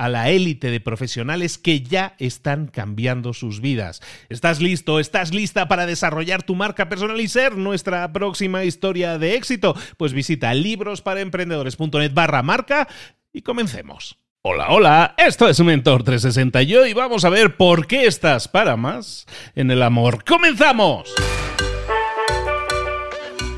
a la élite de profesionales que ya están cambiando sus vidas. ¿Estás listo? ¿Estás lista para desarrollar tu marca personal y ser nuestra próxima historia de éxito? Pues visita librosparaemprendedores.net barra marca y comencemos. Hola, hola, esto es Mentor 360 y hoy vamos a ver por qué estás para más en el amor. ¡Comenzamos!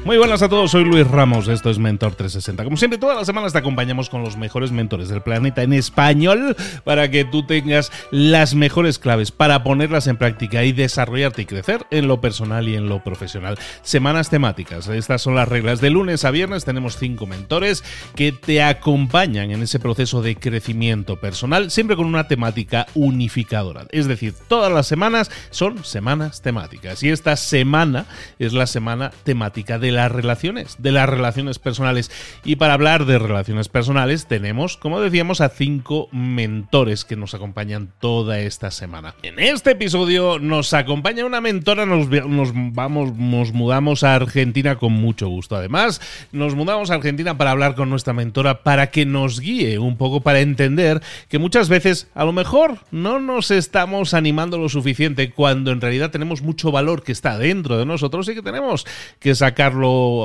Muy buenas a todos, soy Luis Ramos, esto es Mentor 360. Como siempre, todas las semanas te acompañamos con los mejores mentores del planeta en español para que tú tengas las mejores claves para ponerlas en práctica y desarrollarte y crecer en lo personal y en lo profesional. Semanas temáticas, estas son las reglas. De lunes a viernes tenemos cinco mentores que te acompañan en ese proceso de crecimiento personal, siempre con una temática unificadora. Es decir, todas las semanas son semanas temáticas y esta semana es la semana temática de las relaciones, de las relaciones personales. Y para hablar de relaciones personales tenemos, como decíamos, a cinco mentores que nos acompañan toda esta semana. En este episodio nos acompaña una mentora, nos, nos vamos, nos mudamos a Argentina con mucho gusto. Además, nos mudamos a Argentina para hablar con nuestra mentora, para que nos guíe un poco, para entender que muchas veces a lo mejor no nos estamos animando lo suficiente cuando en realidad tenemos mucho valor que está dentro de nosotros y que tenemos que sacarlo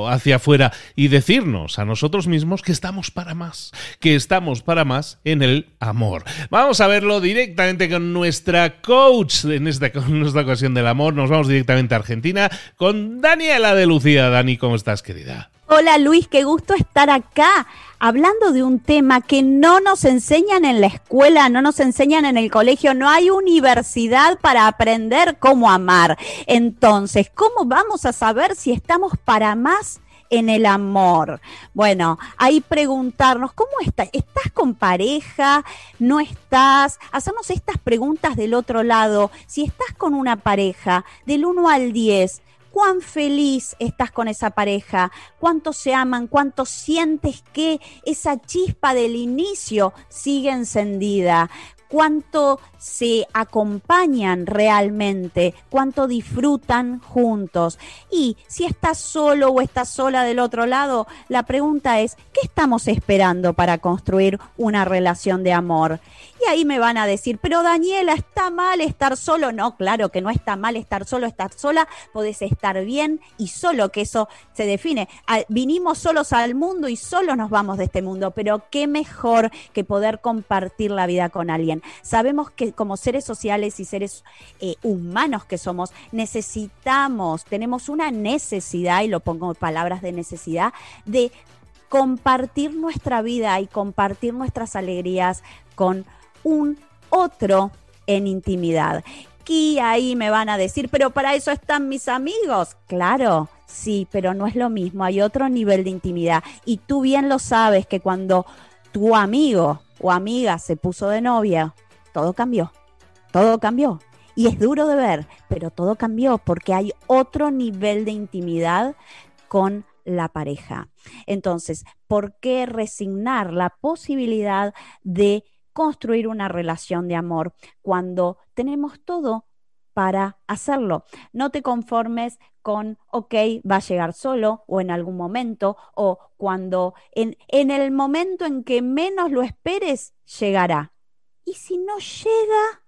hacia afuera y decirnos a nosotros mismos que estamos para más, que estamos para más en el amor. Vamos a verlo directamente con nuestra coach en esta, en esta ocasión del amor. Nos vamos directamente a Argentina con Daniela de Lucía. Dani, ¿cómo estás, querida? Hola Luis, qué gusto estar acá hablando de un tema que no nos enseñan en la escuela, no nos enseñan en el colegio, no hay universidad para aprender cómo amar. Entonces, ¿cómo vamos a saber si estamos para más? en el amor. Bueno, ahí preguntarnos, ¿cómo estás? ¿Estás con pareja? ¿No estás? Hacemos estas preguntas del otro lado. Si estás con una pareja, del 1 al 10, cuán feliz estás con esa pareja, cuánto se aman, cuánto sientes que esa chispa del inicio sigue encendida, cuánto se acompañan realmente, cuánto disfrutan juntos. Y si estás solo o estás sola del otro lado, la pregunta es, ¿qué estamos esperando para construir una relación de amor? Y ahí me van a decir, pero Daniela, ¿está mal estar solo? No, claro que no está mal estar solo, estar sola, podés estar bien y solo, que eso se define. Vinimos solos al mundo y solo nos vamos de este mundo, pero qué mejor que poder compartir la vida con alguien. Sabemos que como seres sociales y seres eh, humanos que somos, necesitamos, tenemos una necesidad, y lo pongo palabras de necesidad, de compartir nuestra vida y compartir nuestras alegrías con un otro en intimidad. Y ahí me van a decir, pero para eso están mis amigos. Claro, sí, pero no es lo mismo, hay otro nivel de intimidad. Y tú bien lo sabes que cuando tu amigo o amiga se puso de novia, todo cambió todo cambió. Y es duro de ver, pero todo cambió porque hay otro nivel de intimidad con la pareja. Entonces, ¿por qué resignar la posibilidad de construir una relación de amor cuando tenemos todo para hacerlo. No te conformes con, ok, va a llegar solo o en algún momento o cuando en, en el momento en que menos lo esperes, llegará. Y si no llega,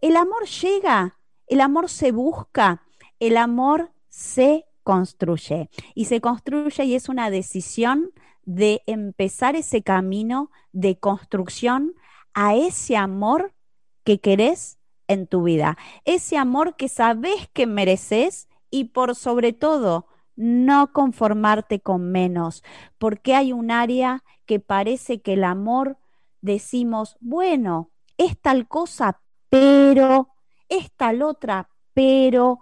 el amor llega, el amor se busca, el amor se construye. Y se construye y es una decisión de empezar ese camino de construcción a ese amor que querés en tu vida. Ese amor que sabes que mereces y por sobre todo no conformarte con menos, porque hay un área que parece que el amor decimos, bueno, es tal cosa, pero, es tal otra, pero,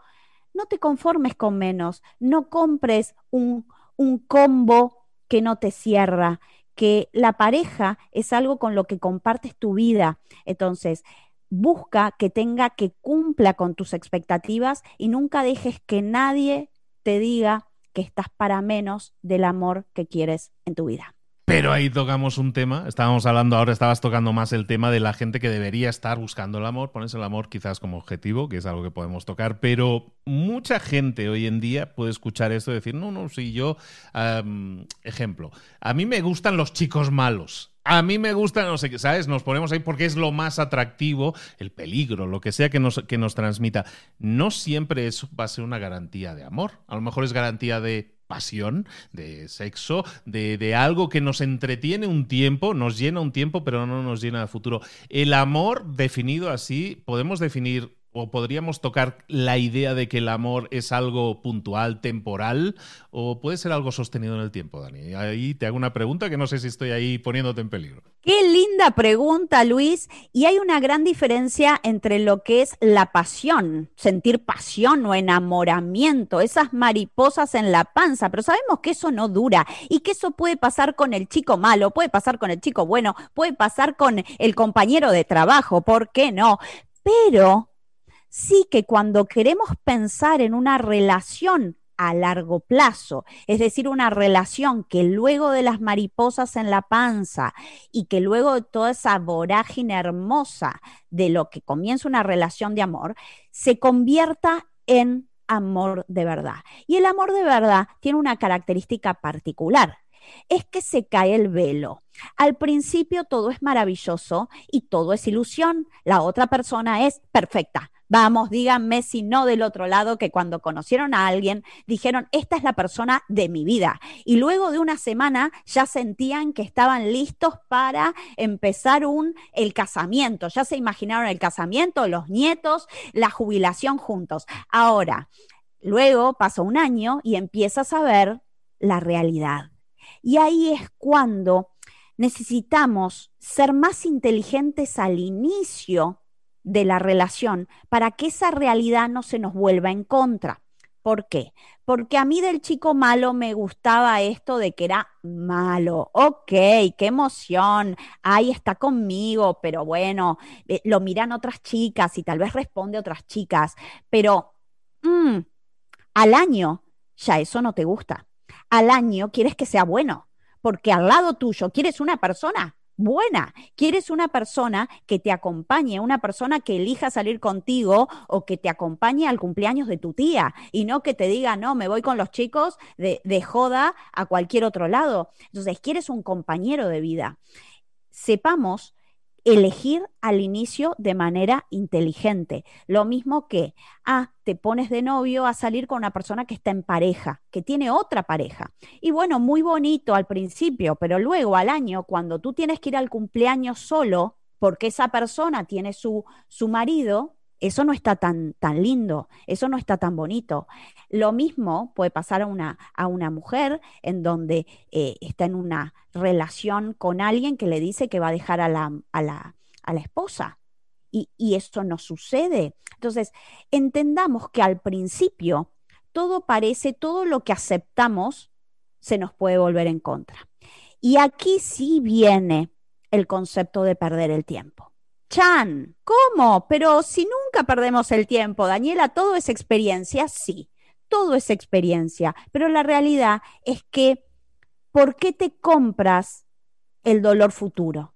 no te conformes con menos, no compres un, un combo que no te cierra, que la pareja es algo con lo que compartes tu vida. Entonces, busca que tenga que cumpla con tus expectativas y nunca dejes que nadie te diga que estás para menos del amor que quieres en tu vida. Pero ahí tocamos un tema, estábamos hablando ahora, estabas tocando más el tema de la gente que debería estar buscando el amor, pones el amor quizás como objetivo, que es algo que podemos tocar, pero mucha gente hoy en día puede escuchar esto y decir, no, no, si yo, ejemplo, a mí me gustan los chicos malos, a mí me gusta, no sé qué, ¿sabes? Nos ponemos ahí porque es lo más atractivo, el peligro, lo que sea que nos, que nos transmita. No siempre eso va a ser una garantía de amor. A lo mejor es garantía de pasión, de sexo, de, de, algo que nos entretiene un tiempo, nos llena un tiempo, pero no nos llena de futuro. El amor definido así, podemos definir o podríamos tocar la idea de que el amor es algo puntual, temporal, o puede ser algo sostenido en el tiempo, Dani. Ahí te hago una pregunta que no sé si estoy ahí poniéndote en peligro. Qué linda pregunta, Luis. Y hay una gran diferencia entre lo que es la pasión, sentir pasión o enamoramiento, esas mariposas en la panza, pero sabemos que eso no dura y que eso puede pasar con el chico malo, puede pasar con el chico bueno, puede pasar con el compañero de trabajo, ¿por qué no? Pero sí que cuando queremos pensar en una relación a largo plazo, es decir, una relación que luego de las mariposas en la panza y que luego de toda esa vorágine hermosa de lo que comienza una relación de amor, se convierta en amor de verdad. Y el amor de verdad tiene una característica particular, es que se cae el velo. Al principio todo es maravilloso y todo es ilusión. La otra persona es perfecta, Vamos, díganme si no del otro lado que cuando conocieron a alguien dijeron, esta es la persona de mi vida. Y luego de una semana ya sentían que estaban listos para empezar un, el casamiento. Ya se imaginaron el casamiento, los nietos, la jubilación juntos. Ahora, luego pasó un año y empiezas a ver la realidad. Y ahí es cuando necesitamos ser más inteligentes al inicio de la relación para que esa realidad no se nos vuelva en contra. ¿Por qué? Porque a mí del chico malo me gustaba esto de que era malo. Ok, qué emoción. Ahí está conmigo, pero bueno, eh, lo miran otras chicas y tal vez responde otras chicas, pero mm, al año ya eso no te gusta. Al año quieres que sea bueno, porque al lado tuyo quieres una persona buena. Quieres una persona que te acompañe, una persona que elija salir contigo o que te acompañe al cumpleaños de tu tía y no que te diga, no, me voy con los chicos de, de joda a cualquier otro lado. Entonces, quieres un compañero de vida. Sepamos elegir al inicio de manera inteligente. Lo mismo que, ah, te pones de novio a salir con una persona que está en pareja, que tiene otra pareja. Y bueno, muy bonito al principio, pero luego al año, cuando tú tienes que ir al cumpleaños solo, porque esa persona tiene su, su marido, eso no está tan, tan lindo, eso no está tan bonito. Lo mismo puede pasar a una, a una mujer en donde eh, está en una relación con alguien que le dice que va a dejar a la, a la, a la esposa. Y, y eso no sucede. Entonces, entendamos que al principio todo parece, todo lo que aceptamos se nos puede volver en contra. Y aquí sí viene el concepto de perder el tiempo. Chan, ¿cómo? Pero si nunca perdemos el tiempo, Daniela, todo es experiencia, sí, todo es experiencia, pero la realidad es que, ¿por qué te compras el dolor futuro?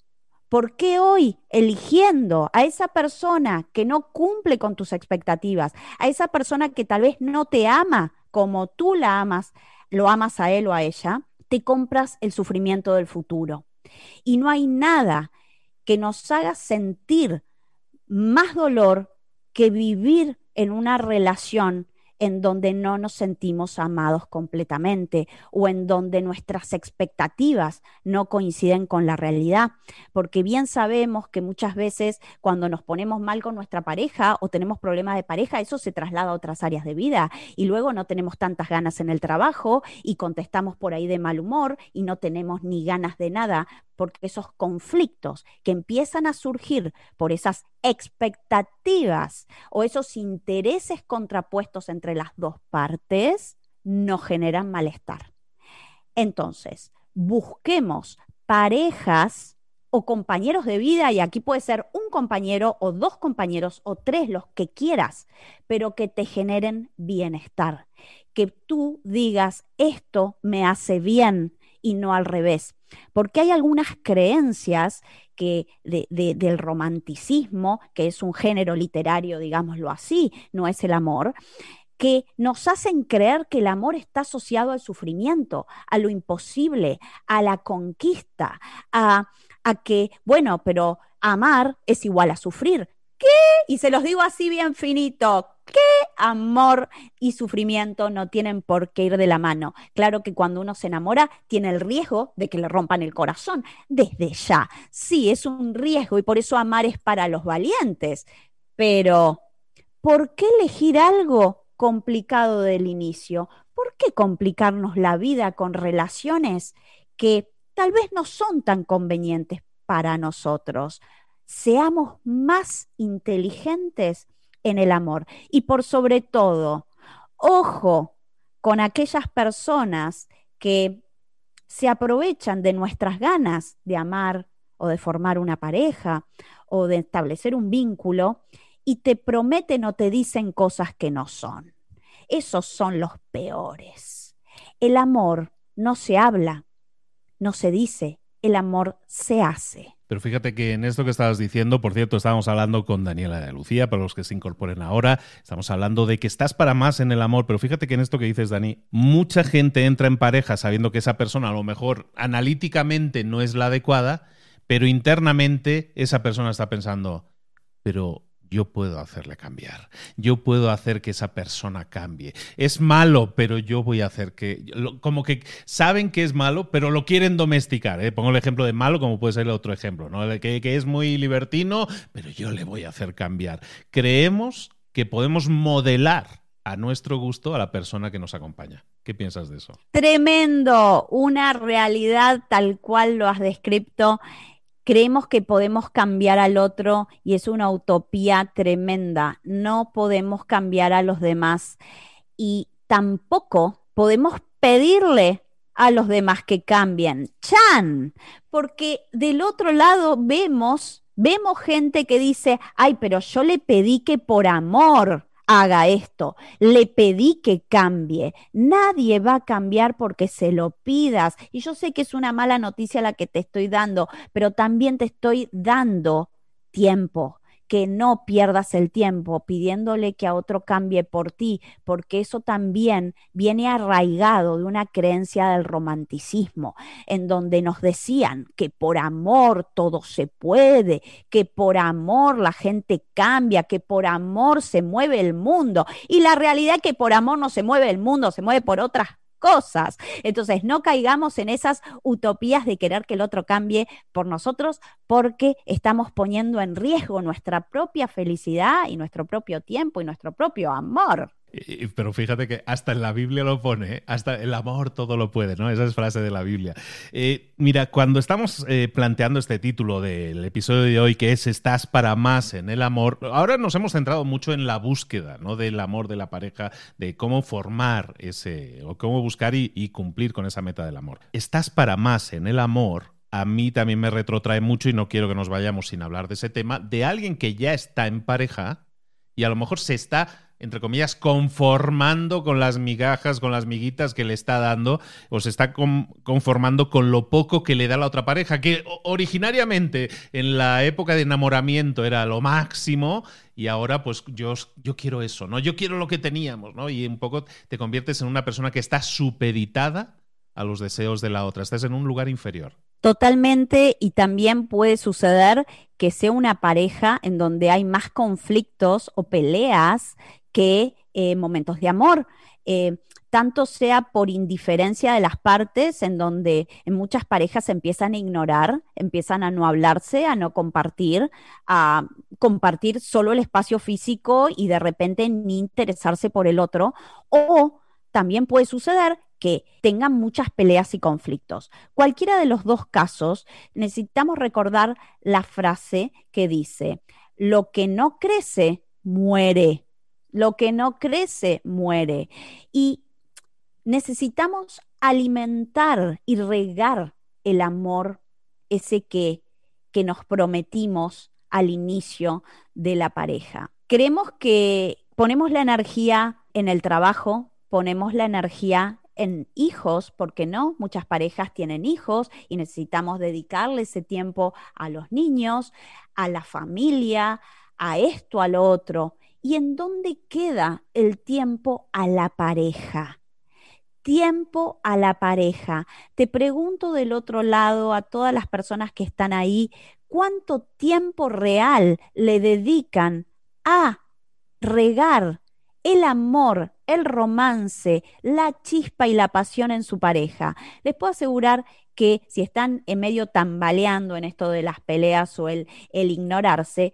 ¿Por qué hoy, eligiendo a esa persona que no cumple con tus expectativas, a esa persona que tal vez no te ama como tú la amas, lo amas a él o a ella, te compras el sufrimiento del futuro? Y no hay nada que nos haga sentir más dolor que vivir en una relación en donde no nos sentimos amados completamente o en donde nuestras expectativas no coinciden con la realidad. Porque bien sabemos que muchas veces cuando nos ponemos mal con nuestra pareja o tenemos problemas de pareja, eso se traslada a otras áreas de vida y luego no tenemos tantas ganas en el trabajo y contestamos por ahí de mal humor y no tenemos ni ganas de nada porque esos conflictos que empiezan a surgir por esas expectativas o esos intereses contrapuestos entre las dos partes no generan malestar. Entonces, busquemos parejas o compañeros de vida, y aquí puede ser un compañero o dos compañeros o tres, los que quieras, pero que te generen bienestar, que tú digas, esto me hace bien y no al revés porque hay algunas creencias que del romanticismo, que es un género literario, digámoslo así, no es el amor, que nos hacen creer que el amor está asociado al sufrimiento, a lo imposible, a la conquista, a, a que, bueno, pero amar es igual a sufrir. ¿Qué? Y se los digo así bien finito. ¿Qué amor y sufrimiento no tienen por qué ir de la mano? Claro que cuando uno se enamora tiene el riesgo de que le rompan el corazón desde ya. Sí, es un riesgo y por eso amar es para los valientes. Pero, ¿por qué elegir algo complicado del inicio? ¿Por qué complicarnos la vida con relaciones que tal vez no son tan convenientes para nosotros? Seamos más inteligentes en el amor. Y por sobre todo, ojo con aquellas personas que se aprovechan de nuestras ganas de amar o de formar una pareja o de establecer un vínculo y te prometen o te dicen cosas que no son. Esos son los peores. El amor no se habla, no se dice, el amor se hace. Pero fíjate que en esto que estabas diciendo, por cierto, estábamos hablando con Daniela de Lucía, para los que se incorporen ahora, estamos hablando de que estás para más en el amor, pero fíjate que en esto que dices, Dani, mucha gente entra en pareja sabiendo que esa persona a lo mejor analíticamente no es la adecuada, pero internamente esa persona está pensando, pero yo puedo hacerle cambiar. Yo puedo hacer que esa persona cambie. Es malo, pero yo voy a hacer que... Como que saben que es malo, pero lo quieren domesticar. ¿eh? Pongo el ejemplo de malo como puede ser el otro ejemplo, ¿no? Que, que es muy libertino, pero yo le voy a hacer cambiar. Creemos que podemos modelar a nuestro gusto a la persona que nos acompaña. ¿Qué piensas de eso? Tremendo, una realidad tal cual lo has descrito creemos que podemos cambiar al otro y es una utopía tremenda. No podemos cambiar a los demás y tampoco podemos pedirle a los demás que cambien. Chan, porque del otro lado vemos, vemos gente que dice, ay, pero yo le pedí que por amor haga esto. Le pedí que cambie. Nadie va a cambiar porque se lo pidas. Y yo sé que es una mala noticia la que te estoy dando, pero también te estoy dando tiempo que no pierdas el tiempo pidiéndole que a otro cambie por ti, porque eso también viene arraigado de una creencia del romanticismo, en donde nos decían que por amor todo se puede, que por amor la gente cambia, que por amor se mueve el mundo. Y la realidad es que por amor no se mueve el mundo, se mueve por otras cosas. Entonces, no caigamos en esas utopías de querer que el otro cambie por nosotros porque estamos poniendo en riesgo nuestra propia felicidad y nuestro propio tiempo y nuestro propio amor. Pero fíjate que hasta en la Biblia lo pone, ¿eh? hasta el amor todo lo puede, ¿no? Esa es frase de la Biblia. Eh, mira, cuando estamos eh, planteando este título del episodio de hoy, que es Estás para más en el amor, ahora nos hemos centrado mucho en la búsqueda, ¿no? Del amor de la pareja, de cómo formar ese, o cómo buscar y, y cumplir con esa meta del amor. Estás para más en el amor a mí también me retrotrae mucho y no quiero que nos vayamos sin hablar de ese tema, de alguien que ya está en pareja y a lo mejor se está entre comillas, conformando con las migajas, con las miguitas que le está dando, o se está conformando con lo poco que le da la otra pareja, que originariamente en la época de enamoramiento era lo máximo, y ahora pues yo, yo quiero eso, ¿no? Yo quiero lo que teníamos, ¿no? Y un poco te conviertes en una persona que está supeditada a los deseos de la otra, estás en un lugar inferior. Totalmente, y también puede suceder que sea una pareja en donde hay más conflictos o peleas que eh, momentos de amor. Eh, tanto sea por indiferencia de las partes, en donde en muchas parejas empiezan a ignorar, empiezan a no hablarse, a no compartir, a compartir solo el espacio físico y de repente ni interesarse por el otro, o también puede suceder que tengan muchas peleas y conflictos. Cualquiera de los dos casos, necesitamos recordar la frase que dice, lo que no crece, muere. Lo que no crece muere. Y necesitamos alimentar y regar el amor, ese que, que nos prometimos al inicio de la pareja. Creemos que ponemos la energía en el trabajo, ponemos la energía en hijos, porque no, muchas parejas tienen hijos y necesitamos dedicarle ese tiempo a los niños, a la familia, a esto, a lo otro. ¿Y en dónde queda el tiempo a la pareja? Tiempo a la pareja. Te pregunto del otro lado a todas las personas que están ahí, ¿cuánto tiempo real le dedican a regar el amor, el romance, la chispa y la pasión en su pareja? Les puedo asegurar que si están en medio tambaleando en esto de las peleas o el, el ignorarse,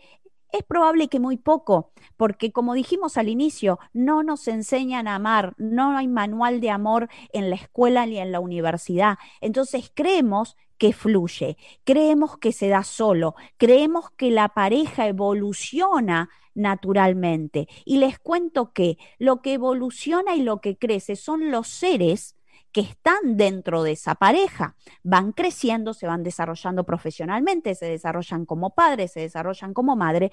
es probable que muy poco, porque como dijimos al inicio, no nos enseñan a amar, no hay manual de amor en la escuela ni en la universidad. Entonces creemos que fluye, creemos que se da solo, creemos que la pareja evoluciona naturalmente. Y les cuento que lo que evoluciona y lo que crece son los seres que están dentro de esa pareja. Van creciendo, se van desarrollando profesionalmente, se desarrollan como padres, se desarrollan como madre,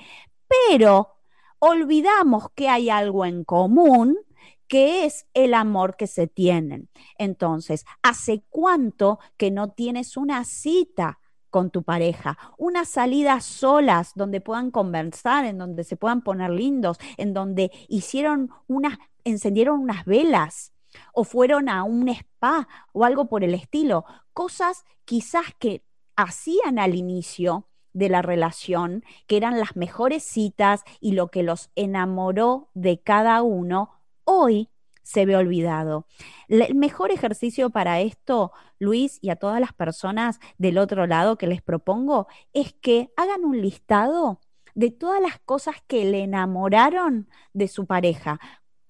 pero olvidamos que hay algo en común que es el amor que se tienen. Entonces, ¿hace cuánto que no tienes una cita con tu pareja, una salida solas donde puedan conversar, en donde se puedan poner lindos, en donde hicieron unas, encendieron unas velas, o fueron a un spa o algo por el estilo. Cosas quizás que hacían al inicio de la relación, que eran las mejores citas y lo que los enamoró de cada uno, hoy se ve olvidado. El mejor ejercicio para esto, Luis, y a todas las personas del otro lado que les propongo, es que hagan un listado de todas las cosas que le enamoraron de su pareja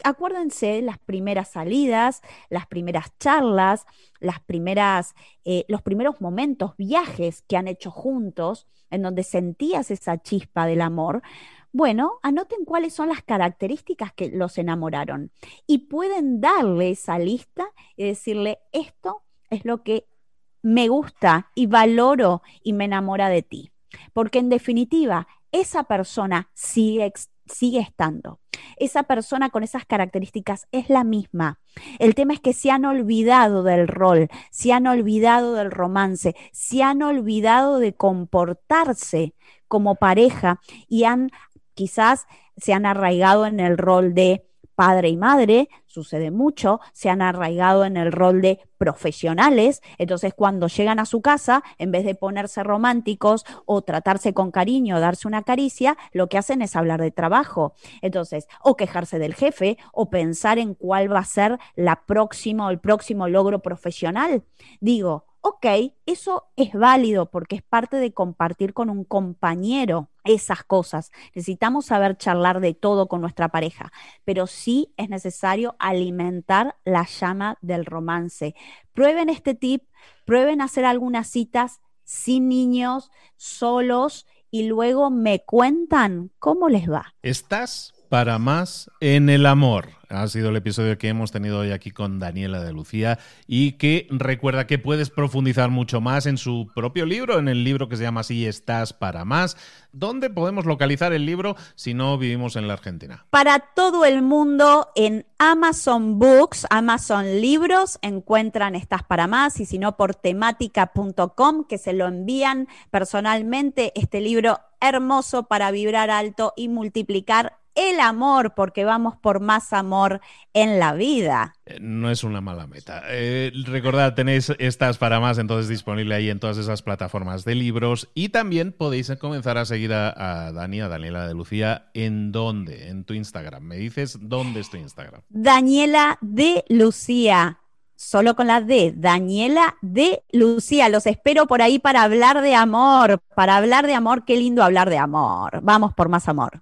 acuérdense las primeras salidas, las primeras charlas, las primeras, eh, los primeros momentos, viajes que han hecho juntos, en donde sentías esa chispa del amor. Bueno, anoten cuáles son las características que los enamoraron y pueden darle esa lista y decirle, esto es lo que me gusta y valoro y me enamora de ti. Porque en definitiva, esa persona sigue, estando esa persona con esas características es la misma. El tema es que se han olvidado del rol, se han olvidado del romance, se han olvidado de comportarse como pareja y han quizás se han arraigado en el rol de padre y madre, sucede mucho, se han arraigado en el rol de profesionales, entonces cuando llegan a su casa, en vez de ponerse románticos o tratarse con cariño, o darse una caricia, lo que hacen es hablar de trabajo. Entonces, o quejarse del jefe, o pensar en cuál va a ser la próxima el próximo logro profesional. Digo, ok, eso es válido porque es parte de compartir con un compañero esas cosas. Necesitamos saber charlar de todo con nuestra pareja, pero sí es necesario alimentar la llama del romance. Prueben este tip, prueben hacer algunas citas sin niños, solos, y luego me cuentan cómo les va. ¿Estás para más en el amor. Ha sido el episodio que hemos tenido hoy aquí con Daniela de Lucía y que recuerda que puedes profundizar mucho más en su propio libro, en el libro que se llama Así estás para más. ¿Dónde podemos localizar el libro si no vivimos en la Argentina? Para todo el mundo en Amazon Books, Amazon Libros, encuentran Estás para más y si no por temática.com que se lo envían personalmente este libro hermoso para vibrar alto y multiplicar el amor, porque vamos por más amor en la vida. Eh, no es una mala meta. Eh, recordad, tenéis estas para más entonces disponible ahí en todas esas plataformas de libros y también podéis comenzar a seguir a, a Dani, a Daniela de Lucía, ¿en dónde? En tu Instagram. ¿Me dices dónde es tu Instagram? Daniela de Lucía solo con la D, Daniela de Lucía. Los espero por ahí para hablar de amor, para hablar de amor. Qué lindo hablar de amor. Vamos por más amor.